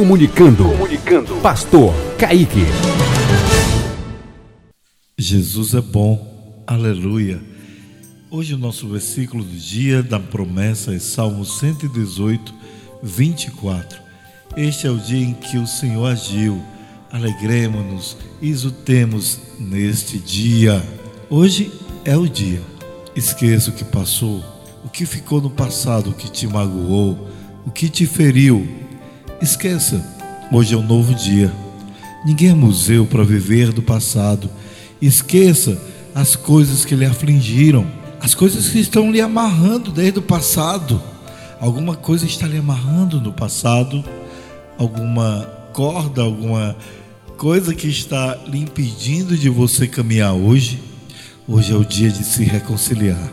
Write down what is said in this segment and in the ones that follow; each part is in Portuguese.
Comunicando. Comunicando. Pastor Kaique. Jesus é bom. Aleluia. Hoje o nosso versículo do dia da promessa é Salmo 118, 24. Este é o dia em que o Senhor agiu. Alegremos-nos e exultemos neste dia. Hoje é o dia. Esqueça o que passou, o que ficou no passado, o que te magoou, o que te feriu. Esqueça, hoje é um novo dia. Ninguém é museu para viver do passado. Esqueça as coisas que lhe afligiram, as coisas que estão lhe amarrando desde o passado. Alguma coisa está lhe amarrando no passado, alguma corda, alguma coisa que está lhe impedindo de você caminhar hoje. Hoje é o dia de se reconciliar.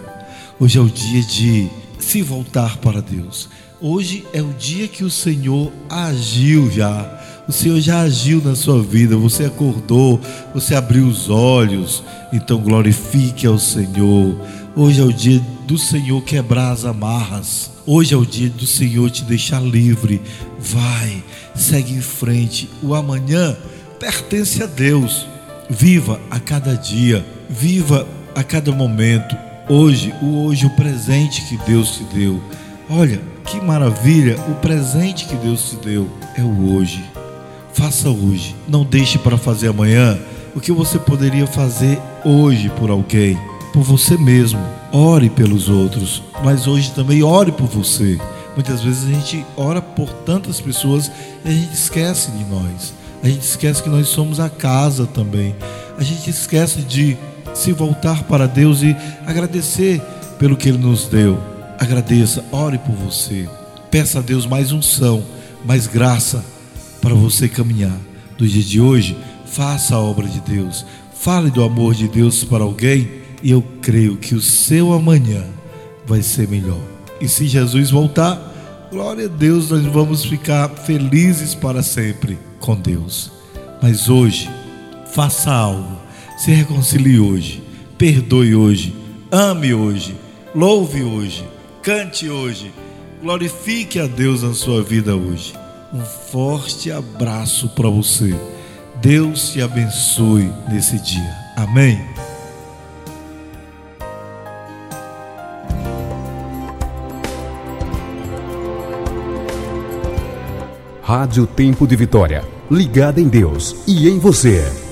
Hoje é o dia de se voltar para Deus. Hoje é o dia que o Senhor agiu já. O Senhor já agiu na sua vida. Você acordou, você abriu os olhos. Então glorifique ao Senhor. Hoje é o dia do Senhor quebrar as amarras. Hoje é o dia do Senhor te deixar livre. Vai, segue em frente. O amanhã pertence a Deus. Viva a cada dia, viva a cada momento. Hoje, o hoje, o presente que Deus te deu. Olha, que maravilha! O presente que Deus te deu é o hoje. Faça hoje. Não deixe para fazer amanhã o que você poderia fazer hoje por alguém, por você mesmo. Ore pelos outros, mas hoje também ore por você. Muitas vezes a gente ora por tantas pessoas e a gente esquece de nós. A gente esquece que nós somos a casa também. A gente esquece de se voltar para Deus e agradecer pelo que Ele nos deu. Agradeça, ore por você. Peça a Deus mais unção, mais graça para você caminhar. Do dia de hoje, faça a obra de Deus. Fale do amor de Deus para alguém e eu creio que o seu amanhã vai ser melhor. E se Jesus voltar, glória a Deus, nós vamos ficar felizes para sempre com Deus. Mas hoje, faça algo se reconcilie hoje, perdoe hoje, ame hoje, louve hoje, cante hoje, glorifique a Deus na sua vida hoje. Um forte abraço para você. Deus te abençoe nesse dia. Amém. Rádio Tempo de Vitória, ligada em Deus e em você.